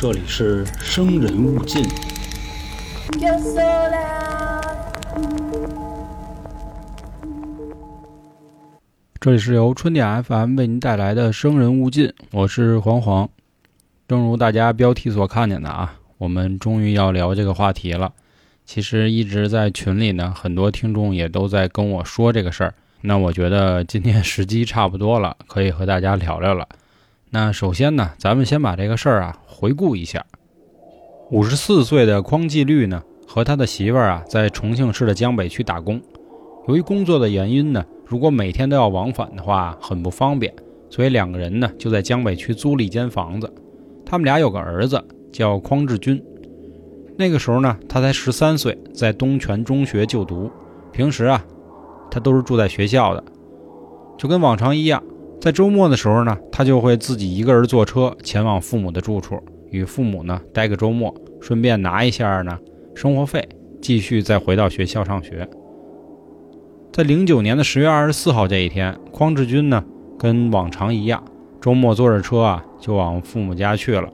这里是生人勿近。Yo sola, 这里是由春点 FM 为您带来的《生人勿近》，我是黄黄。正如大家标题所看见的啊，我们终于要聊这个话题了。其实一直在群里呢，很多听众也都在跟我说这个事儿。那我觉得今天时机差不多了，可以和大家聊聊了。那首先呢，咱们先把这个事儿啊回顾一下。五十四岁的匡纪律呢，和他的媳妇儿啊，在重庆市的江北区打工。由于工作的原因呢，如果每天都要往返的话，很不方便，所以两个人呢就在江北区租了一间房子。他们俩有个儿子叫匡志军，那个时候呢，他才十三岁，在东泉中学就读。平时啊，他都是住在学校的，就跟往常一样。在周末的时候呢，他就会自己一个人坐车前往父母的住处，与父母呢待个周末，顺便拿一下呢生活费，继续再回到学校上学。在零九年的十月二十四号这一天，匡志军呢跟往常一样，周末坐着车啊就往父母家去了。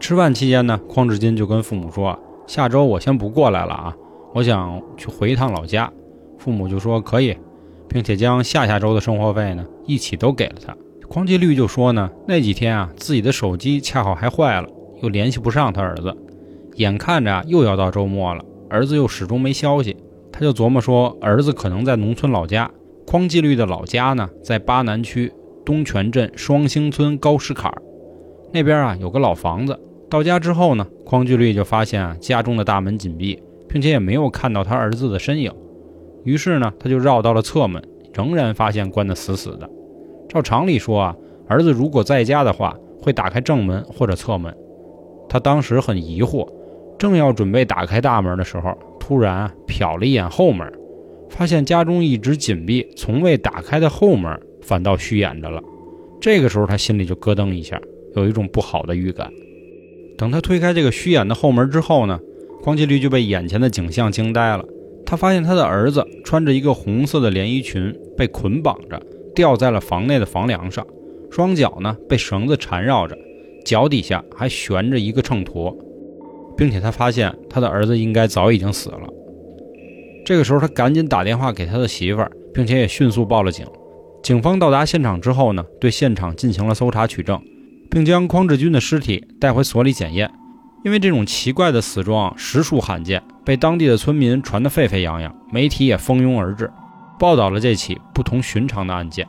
吃饭期间呢，匡志军就跟父母说：“下周我先不过来了啊，我想去回一趟老家。”父母就说可以，并且将下下周的生活费呢一起都给了他。匡纪律就说呢，那几天啊自己的手机恰好还坏了，又联系不上他儿子，眼看着又要到周末了，儿子又始终没消息。他就琢磨说，儿子可能在农村老家。匡纪律的老家呢，在巴南区东泉镇双星村高石坎儿那边啊，有个老房子。到家之后呢，匡纪律就发现啊，家中的大门紧闭，并且也没有看到他儿子的身影。于是呢，他就绕到了侧门，仍然发现关得死死的。照常理说啊，儿子如果在家的话，会打开正门或者侧门。他当时很疑惑，正要准备打开大门的时候，突然瞟了一眼后门，发现家中一直紧闭、从未打开的后门反倒虚掩着了。这个时候他心里就咯噔一下，有一种不好的预感。等他推开这个虚掩的后门之后呢，匡纪律就被眼前的景象惊呆了。他发现他的儿子穿着一个红色的连衣裙，被捆绑着吊在了房内的房梁上，双脚呢被绳子缠绕着，脚底下还悬着一个秤砣，并且他发现他的儿子应该早已经死了。这个时候，他赶紧打电话给他的媳妇儿，并且也迅速报了警。警方到达现场之后呢，对现场进行了搜查取证，并将匡志军的尸体带回所里检验。因为这种奇怪的死状实属罕见，被当地的村民传得沸沸扬扬，媒体也蜂拥而至，报道了这起不同寻常的案件。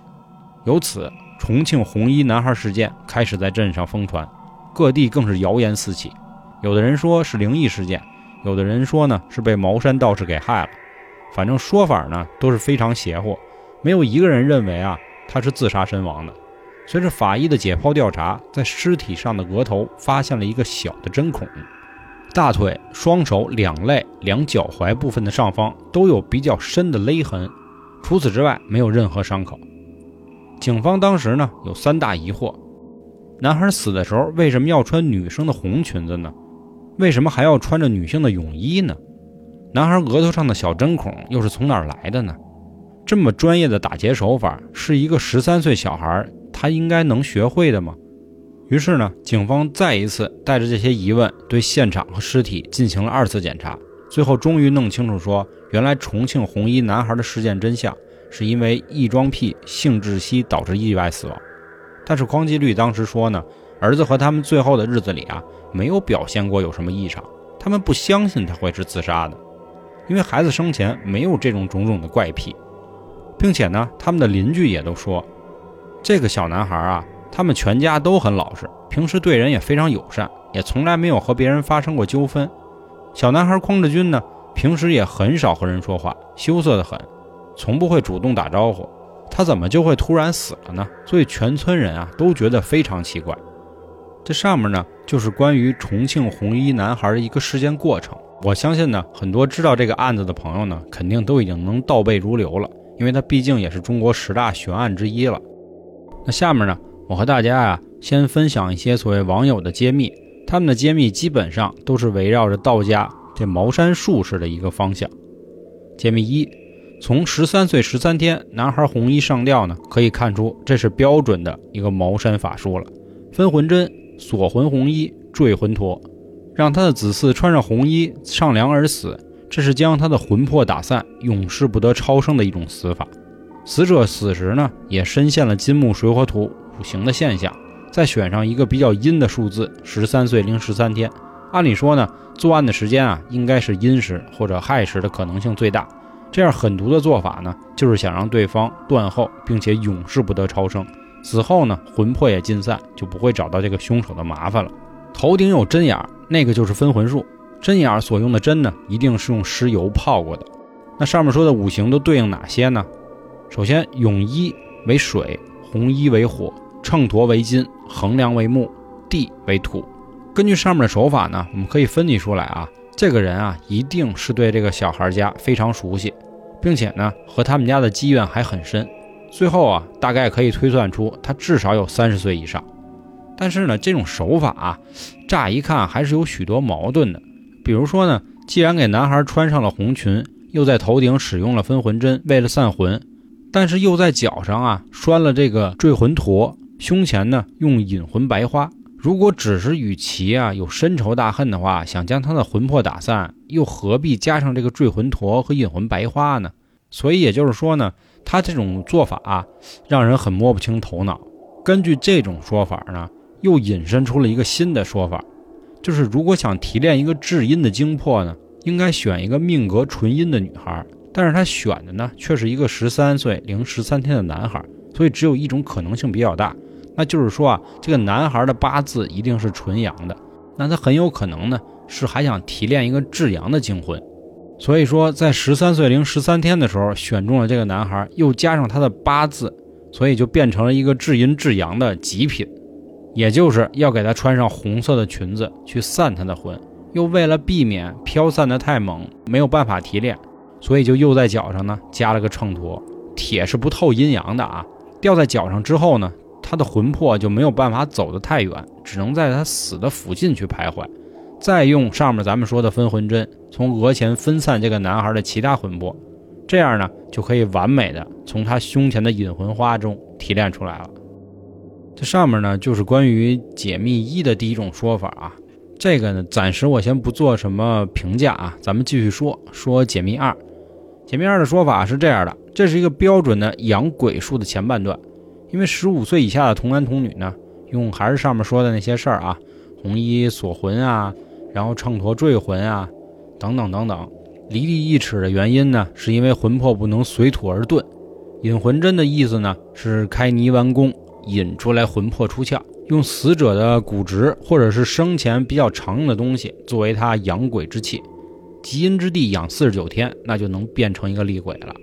由此，重庆红衣男孩事件开始在镇上疯传，各地更是谣言四起。有的人说是灵异事件，有的人说呢是被茅山道士给害了，反正说法呢都是非常邪乎，没有一个人认为啊他是自杀身亡的。随着法医的解剖调查，在尸体上的额头发现了一个小的针孔，大腿、双手两肋、两脚踝部分的上方都有比较深的勒痕，除此之外没有任何伤口。警方当时呢有三大疑惑：男孩死的时候为什么要穿女生的红裙子呢？为什么还要穿着女性的泳衣呢？男孩额头上的小针孔又是从哪儿来的呢？这么专业的打劫手法，是一个十三岁小孩他应该能学会的吗？于是呢，警方再一次带着这些疑问，对现场和尸体进行了二次检查，最后终于弄清楚说，原来重庆红衣男孩的事件真相是因为异装癖性窒息导致意外死亡。但是匡纪律当时说呢，儿子和他们最后的日子里啊，没有表现过有什么异常，他们不相信他会是自杀的，因为孩子生前没有这种种种的怪癖。并且呢，他们的邻居也都说，这个小男孩啊，他们全家都很老实，平时对人也非常友善，也从来没有和别人发生过纠纷。小男孩匡志军呢，平时也很少和人说话，羞涩得很，从不会主动打招呼。他怎么就会突然死了呢？所以全村人啊都觉得非常奇怪。这上面呢，就是关于重庆红衣男孩的一个事件过程。我相信呢，很多知道这个案子的朋友呢，肯定都已经能倒背如流了。因为它毕竟也是中国十大悬案之一了。那下面呢，我和大家啊，先分享一些所谓网友的揭秘。他们的揭秘基本上都是围绕着道家这茅山术士的一个方向。揭秘一：从十三岁十三天男孩红衣上吊呢，可以看出这是标准的一个茅山法术了。分魂针、锁魂红衣、坠魂陀，让他的子嗣穿上红衣上梁而死，这是将他的魂魄打散，永世不得超生的一种死法。死者死时呢，也深陷了金木水火土五行的现象，再选上一个比较阴的数字，十三岁零十三天。按理说呢，作案的时间啊，应该是阴时或者亥时的可能性最大。这样狠毒的做法呢，就是想让对方断后，并且永世不得超生。死后呢，魂魄也尽散，就不会找到这个凶手的麻烦了。头顶有针眼，那个就是分魂术。针眼所用的针呢，一定是用尸油泡过的。那上面说的五行都对应哪些呢？首先，泳衣为水，红衣为火，秤砣为金，衡量为木，地为土。根据上面的手法呢，我们可以分析出来啊，这个人啊，一定是对这个小孩家非常熟悉，并且呢，和他们家的积怨还很深。最后啊，大概可以推算出他至少有三十岁以上。但是呢，这种手法啊，乍一看还是有许多矛盾的。比如说呢，既然给男孩穿上了红裙，又在头顶使用了分魂针，为了散魂，但是又在脚上啊拴了这个坠魂陀，胸前呢用引魂白花。如果只是与其啊有深仇大恨的话，想将他的魂魄打散，又何必加上这个坠魂陀和引魂白花呢？所以也就是说呢，他这种做法啊，让人很摸不清头脑。根据这种说法呢。又引申出了一个新的说法，就是如果想提炼一个至阴的精魄呢，应该选一个命格纯阴的女孩，但是他选的呢却是一个十三岁零十三天的男孩，所以只有一种可能性比较大，那就是说啊，这个男孩的八字一定是纯阳的，那他很有可能呢是还想提炼一个至阳的精魂，所以说在十三岁零十三天的时候选中了这个男孩，又加上他的八字，所以就变成了一个至阴至阳的极品。也就是要给他穿上红色的裙子去散他的魂，又为了避免飘散的太猛，没有办法提炼，所以就又在脚上呢加了个秤砣。铁是不透阴阳的啊，掉在脚上之后呢，他的魂魄就没有办法走得太远，只能在他死的附近去徘徊。再用上面咱们说的分魂针，从额前分散这个男孩的其他魂魄，这样呢就可以完美的从他胸前的引魂花中提炼出来了。这上面呢，就是关于解密一的第一种说法啊。这个呢，暂时我先不做什么评价啊。咱们继续说说解密二。前面二的说法是这样的：这是一个标准的养鬼术的前半段。因为十五岁以下的童男童女呢，用还是上面说的那些事儿啊，红衣锁魂啊，然后秤砣坠魂啊，等等等等。离地一尺的原因呢，是因为魂魄不能随土而遁。引魂针的意思呢，是开泥丸宫。引出来魂魄出窍，用死者的骨殖或者是生前比较常用的东西作为他养鬼之器，极阴之地养四十九天，那就能变成一个厉鬼了。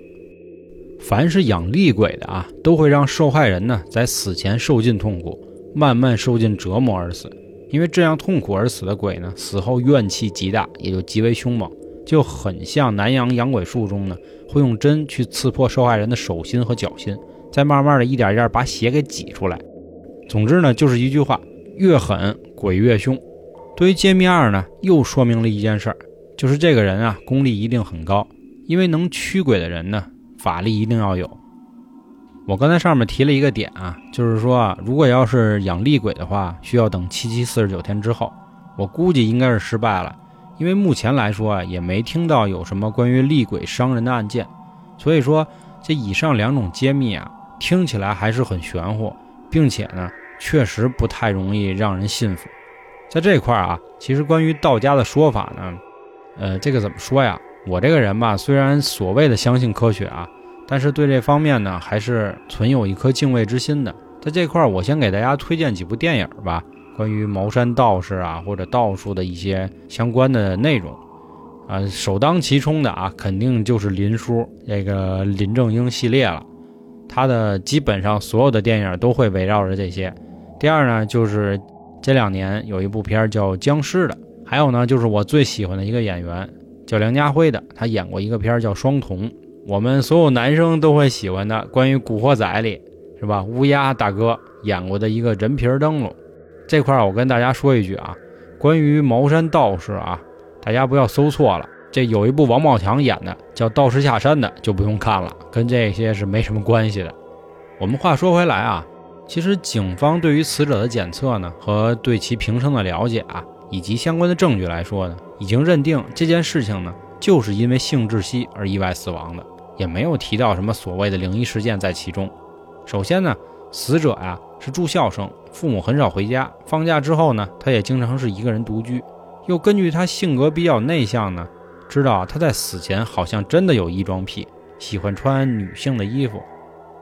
凡是养厉鬼的啊，都会让受害人呢在死前受尽痛苦，慢慢受尽折磨而死。因为这样痛苦而死的鬼呢，死后怨气极大，也就极为凶猛，就很像南阳养鬼术中呢，会用针去刺破受害人的手心和脚心。再慢慢的一点一点把血给挤出来。总之呢，就是一句话：越狠鬼越凶。对于揭秘二呢，又说明了一件事儿，就是这个人啊，功力一定很高，因为能驱鬼的人呢，法力一定要有。我刚才上面提了一个点啊，就是说啊，如果要是养厉鬼的话，需要等七七四十九天之后。我估计应该是失败了，因为目前来说啊，也没听到有什么关于厉鬼伤人的案件。所以说，这以上两种揭秘啊。听起来还是很玄乎，并且呢，确实不太容易让人信服。在这块儿啊，其实关于道家的说法呢，呃，这个怎么说呀？我这个人吧，虽然所谓的相信科学啊，但是对这方面呢，还是存有一颗敬畏之心的。在这块儿，我先给大家推荐几部电影吧，关于茅山道士啊或者道术的一些相关的内容。啊，首当其冲的啊，肯定就是林叔这个林正英系列了。他的基本上所有的电影都会围绕着这些。第二呢，就是这两年有一部片叫《僵尸》的，还有呢，就是我最喜欢的一个演员叫梁家辉的，他演过一个片叫《双瞳》，我们所有男生都会喜欢的，关于《古惑仔》里是吧？乌鸦大哥演过的一个人皮灯笼。这块我跟大家说一句啊，关于茅山道士啊，大家不要搜错了。这有一部王宝强演的叫《道士下山》的，就不用看了，跟这些是没什么关系的。我们话说回来啊，其实警方对于死者的检测呢，和对其平生的了解啊，以及相关的证据来说呢，已经认定这件事情呢，就是因为性窒息而意外死亡的，也没有提到什么所谓的灵异事件在其中。首先呢，死者呀是住校生，父母很少回家，放假之后呢，他也经常是一个人独居。又根据他性格比较内向呢，知道他在死前好像真的有异装癖，喜欢穿女性的衣服。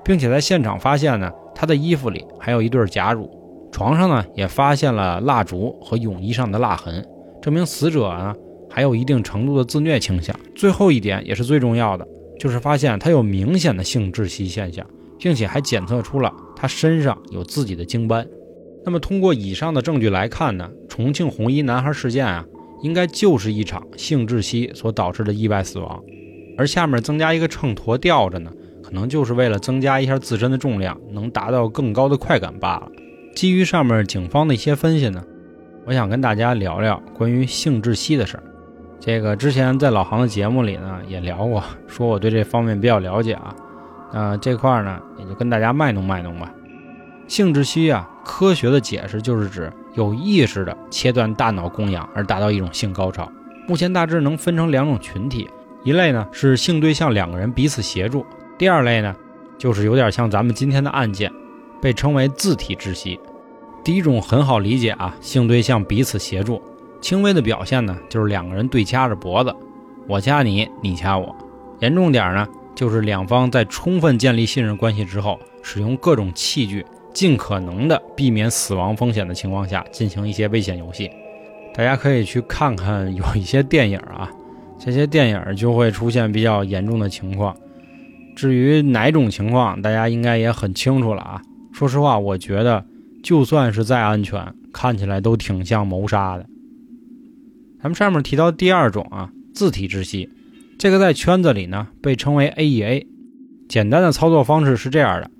并且在现场发现呢，他的衣服里还有一对假乳，床上呢也发现了蜡烛和泳衣上的蜡痕，证明死者呢还有一定程度的自虐倾向。最后一点也是最重要的，就是发现他有明显的性窒息现象，并且还检测出了他身上有自己的精斑。那么通过以上的证据来看呢，重庆红衣男孩事件啊，应该就是一场性窒息所导致的意外死亡，而下面增加一个秤砣吊着呢。可能就是为了增加一下自身的重量，能达到更高的快感罢了。基于上面警方的一些分析呢，我想跟大家聊聊关于性窒息的事儿。这个之前在老航的节目里呢也聊过，说我对这方面比较了解啊。那这块呢也就跟大家卖弄卖弄吧。性窒息啊，科学的解释就是指有意识的切断大脑供氧而达到一种性高潮。目前大致能分成两种群体，一类呢是性对象两个人彼此协助。第二类呢，就是有点像咱们今天的案件，被称为自体窒息。第一种很好理解啊，性对象彼此协助，轻微的表现呢，就是两个人对掐着脖子，我掐你，你掐我。严重点呢，就是两方在充分建立信任关系之后，使用各种器具，尽可能的避免死亡风险的情况下，进行一些危险游戏。大家可以去看看有一些电影啊，这些电影就会出现比较严重的情况。至于哪种情况，大家应该也很清楚了啊。说实话，我觉得就算是再安全，看起来都挺像谋杀的。咱们上面提到第二种啊，自体窒息，这个在圈子里呢被称为 AEA。简单的操作方式是这样的：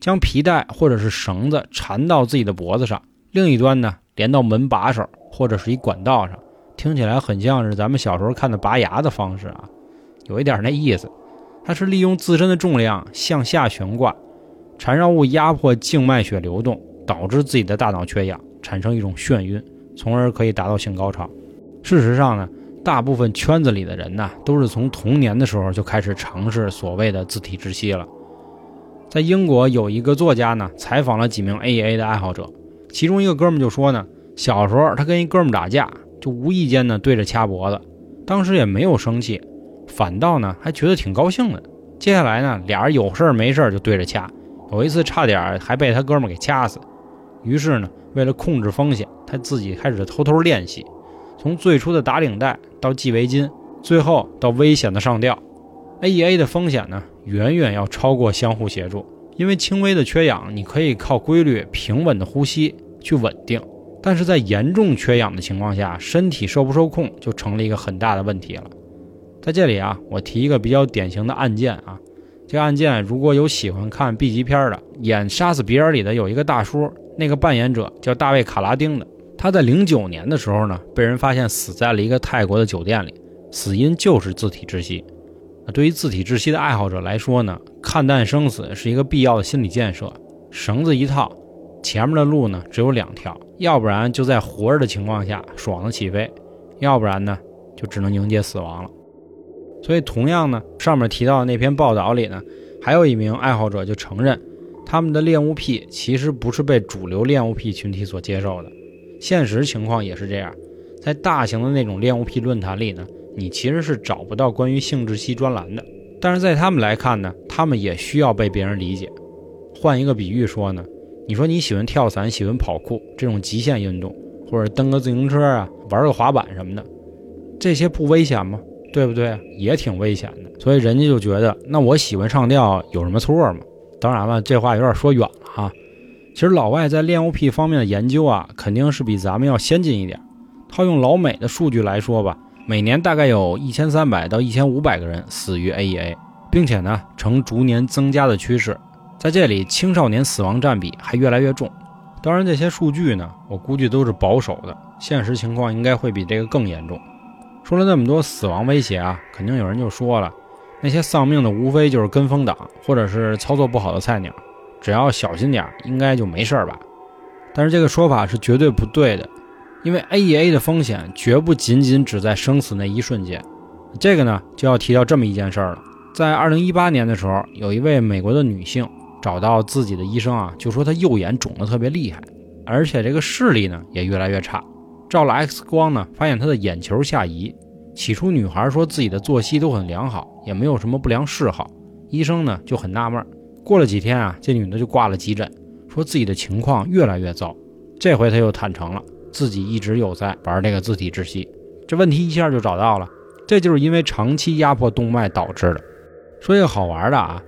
将皮带或者是绳子缠到自己的脖子上，另一端呢连到门把手或者是一管道上，听起来很像是咱们小时候看的拔牙的方式啊，有一点那意思。它是利用自身的重量向下悬挂，缠绕物压迫静脉血流动，导致自己的大脑缺氧，产生一种眩晕，从而可以达到性高潮。事实上呢，大部分圈子里的人呢，都是从童年的时候就开始尝试所谓的自体窒息了。在英国有一个作家呢，采访了几名 AEA 的爱好者，其中一个哥们就说呢，小时候他跟一哥们打架，就无意间呢对着掐脖子，当时也没有生气。反倒呢，还觉得挺高兴的。接下来呢，俩人有事没事就对着掐，有一次差点还被他哥们给掐死。于是呢，为了控制风险，他自己开始偷偷练习，从最初的打领带到系围巾，最后到危险的上吊。AEA 的风险呢，远远要超过相互协助，因为轻微的缺氧，你可以靠规律平稳的呼吸去稳定；但是在严重缺氧的情况下，身体受不受控就成了一个很大的问题了。在这里啊，我提一个比较典型的案件啊。这案件如果有喜欢看 B 级片的，演《杀死比尔》里的有一个大叔，那个扮演者叫大卫·卡拉丁的。他在零九年的时候呢，被人发现死在了一个泰国的酒店里，死因就是自体窒息。对于自体窒息的爱好者来说呢，看淡生死是一个必要的心理建设。绳子一套，前面的路呢只有两条，要不然就在活着的情况下爽的起飞，要不然呢就只能迎接死亡了。所以，同样呢，上面提到的那篇报道里呢，还有一名爱好者就承认，他们的恋物癖其实不是被主流恋物癖群体所接受的。现实情况也是这样，在大型的那种恋物癖论坛里呢，你其实是找不到关于性窒息专栏的。但是在他们来看呢，他们也需要被别人理解。换一个比喻说呢，你说你喜欢跳伞、喜欢跑酷这种极限运动，或者蹬个自行车啊、玩个滑板什么的，这些不危险吗？对不对？也挺危险的，所以人家就觉得，那我喜欢上吊有什么错吗？当然了，这话有点说远了哈。其实老外在恋物癖方面的研究啊，肯定是比咱们要先进一点。套用老美的数据来说吧，每年大概有一千三百到一千五百个人死于 AEA，并且呢呈逐年增加的趋势。在这里，青少年死亡占比还越来越重。当然，这些数据呢，我估计都是保守的，现实情况应该会比这个更严重。说了那么多死亡威胁啊，肯定有人就说了，那些丧命的无非就是跟风党或者是操作不好的菜鸟，只要小心点，应该就没事吧。但是这个说法是绝对不对的，因为 AEA 的风险绝不仅仅只在生死那一瞬间。这个呢，就要提到这么一件事儿了。在2018年的时候，有一位美国的女性找到自己的医生啊，就说她右眼肿得特别厉害，而且这个视力呢也越来越差。照了 X 光呢，发现她的眼球下移。起初女孩说自己的作息都很良好，也没有什么不良嗜好。医生呢就很纳闷。过了几天啊，这女的就挂了急诊。说自己的情况越来越糟，这回他又坦诚了，自己一直有在玩这个自体窒息，这问题一下就找到了，这就是因为长期压迫动脉导致的。说一个好玩的啊，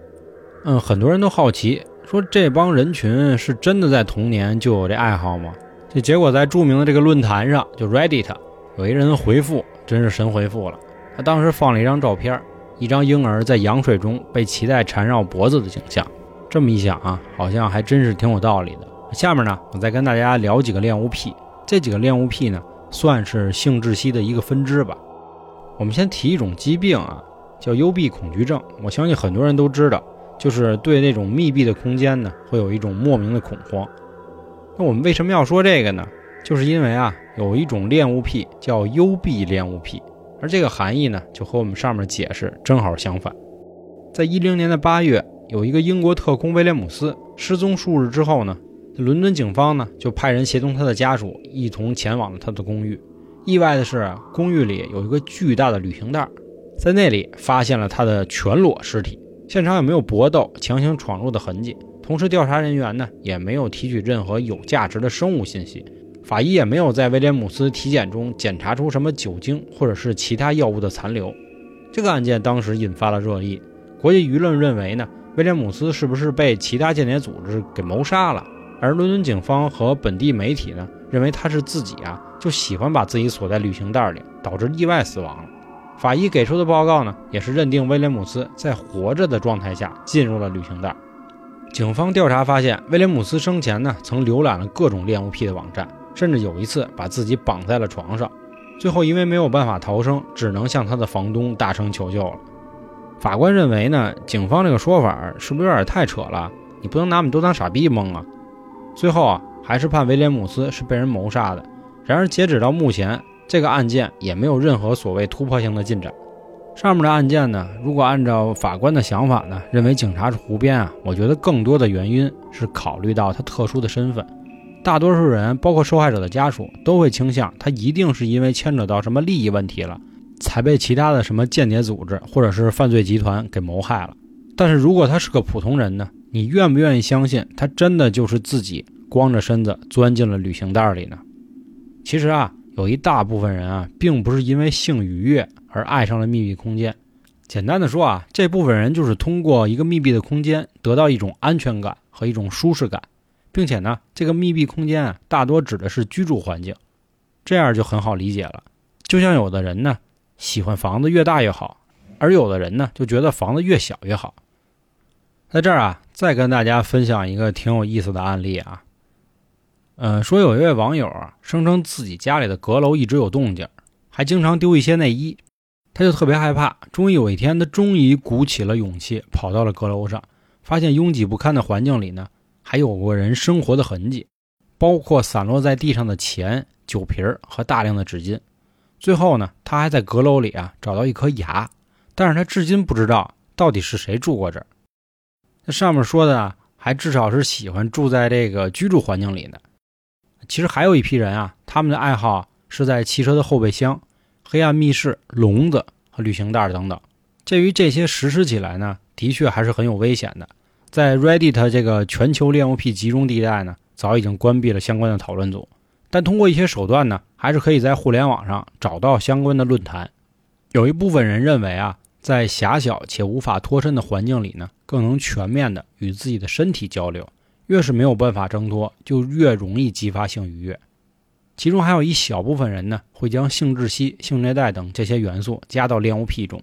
嗯，很多人都好奇，说这帮人群是真的在童年就有这爱好吗？这结果在著名的这个论坛上，就 Reddit 有一人回复，真是神回复了。他当时放了一张照片，一张婴儿在羊水中被脐带缠绕脖子的景象。这么一想啊，好像还真是挺有道理的。下面呢，我再跟大家聊几个恋物癖。这几个恋物癖呢，算是性窒息的一个分支吧。我们先提一种疾病啊，叫幽闭恐惧症。我相信很多人都知道，就是对那种密闭的空间呢，会有一种莫名的恐慌。那我们为什么要说这个呢？就是因为啊，有一种恋物癖叫幽闭恋物癖，而这个含义呢，就和我们上面解释正好相反。在一零年的八月。有一个英国特工威廉姆斯失踪数日之后呢，伦敦警方呢就派人协同他的家属一同前往了他的公寓。意外的是，公寓里有一个巨大的旅行袋，在那里发现了他的全裸尸体。现场也没有搏斗、强行闯入的痕迹。同时，调查人员呢也没有提取任何有价值的生物信息。法医也没有在威廉姆斯体检中检查出什么酒精或者是其他药物的残留。这个案件当时引发了热议，国际舆论认为呢。威廉姆斯是不是被其他间谍组织给谋杀了？而伦敦警方和本地媒体呢，认为他是自己啊，就喜欢把自己锁在旅行袋里，导致意外死亡了。法医给出的报告呢，也是认定威廉姆斯在活着的状态下进入了旅行袋。警方调查发现，威廉姆斯生前呢，曾浏览了各种恋物癖的网站，甚至有一次把自己绑在了床上，最后因为没有办法逃生，只能向他的房东大声求救了。法官认为呢，警方这个说法是不是有点太扯了？你不能拿我们都当傻逼蒙啊！最后啊，还是判威廉姆斯是被人谋杀的。然而，截止到目前，这个案件也没有任何所谓突破性的进展。上面的案件呢，如果按照法官的想法呢，认为警察是胡编啊，我觉得更多的原因是考虑到他特殊的身份。大多数人，包括受害者的家属，都会倾向他一定是因为牵扯到什么利益问题了。才被其他的什么间谍组织或者是犯罪集团给谋害了。但是如果他是个普通人呢？你愿不愿意相信他真的就是自己光着身子钻进了旅行袋里呢？其实啊，有一大部分人啊，并不是因为性愉悦而爱上了密闭空间。简单的说啊，这部分人就是通过一个密闭的空间得到一种安全感和一种舒适感，并且呢，这个密闭空间啊，大多指的是居住环境。这样就很好理解了。就像有的人呢。喜欢房子越大越好，而有的人呢就觉得房子越小越好。在这儿啊，再跟大家分享一个挺有意思的案例啊。嗯，说有一位网友啊，声称自己家里的阁楼一直有动静，还经常丢一些内衣，他就特别害怕。终于有一天，他终于鼓起了勇气，跑到了阁楼上，发现拥挤不堪的环境里呢，还有过人生活的痕迹，包括散落在地上的钱、酒瓶和大量的纸巾。最后呢，他还在阁楼里啊找到一颗牙，但是他至今不知道到底是谁住过这儿。那上面说的，还至少是喜欢住在这个居住环境里的。其实还有一批人啊，他们的爱好是在汽车的后备箱、黑暗密室、笼子和旅行袋等等。鉴于这些实施起来呢，的确还是很有危险的。在 Reddit 这个全球恋物癖集中地带呢，早已经关闭了相关的讨论组。但通过一些手段呢，还是可以在互联网上找到相关的论坛。有一部分人认为啊，在狭小且无法脱身的环境里呢，更能全面的与自己的身体交流。越是没有办法挣脱，就越容易激发性愉悦。其中还有一小部分人呢，会将性窒息、性虐待等这些元素加到恋物癖中。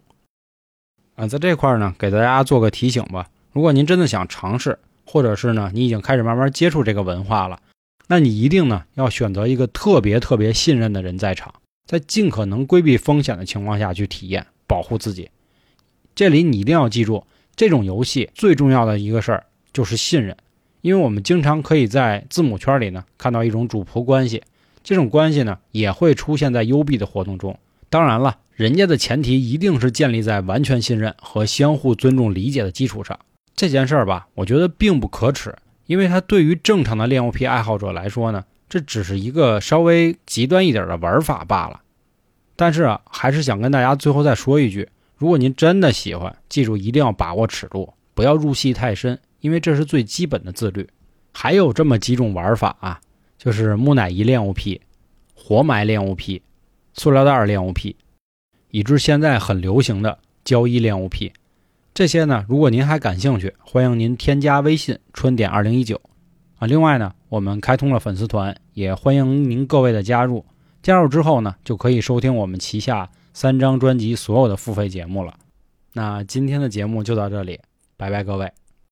啊，在这块呢，给大家做个提醒吧。如果您真的想尝试，或者是呢，你已经开始慢慢接触这个文化了。那你一定呢要选择一个特别特别信任的人在场，在尽可能规避风险的情况下去体验，保护自己。这里你一定要记住，这种游戏最重要的一个事儿就是信任，因为我们经常可以在字母圈里呢看到一种主仆关系，这种关系呢也会出现在幽闭的活动中。当然了，人家的前提一定是建立在完全信任和相互尊重、理解的基础上。这件事儿吧，我觉得并不可耻，因为它对于正常的恋物癖爱好者来说呢，这只是一个稍微极端一点的玩法罢了。但是啊，还是想跟大家最后再说一句：如果您真的喜欢，记住一定要把握尺度，不要入戏太深，因为这是最基本的自律。还有这么几种玩法啊，就是木乃伊恋物癖、活埋恋物癖。塑料袋恋物癖，以至现在很流行的胶衣恋物癖，这些呢，如果您还感兴趣，欢迎您添加微信“春点二零一九”啊。另外呢，我们开通了粉丝团，也欢迎您各位的加入。加入之后呢，就可以收听我们旗下三张专辑所有的付费节目了。那今天的节目就到这里，拜拜各位。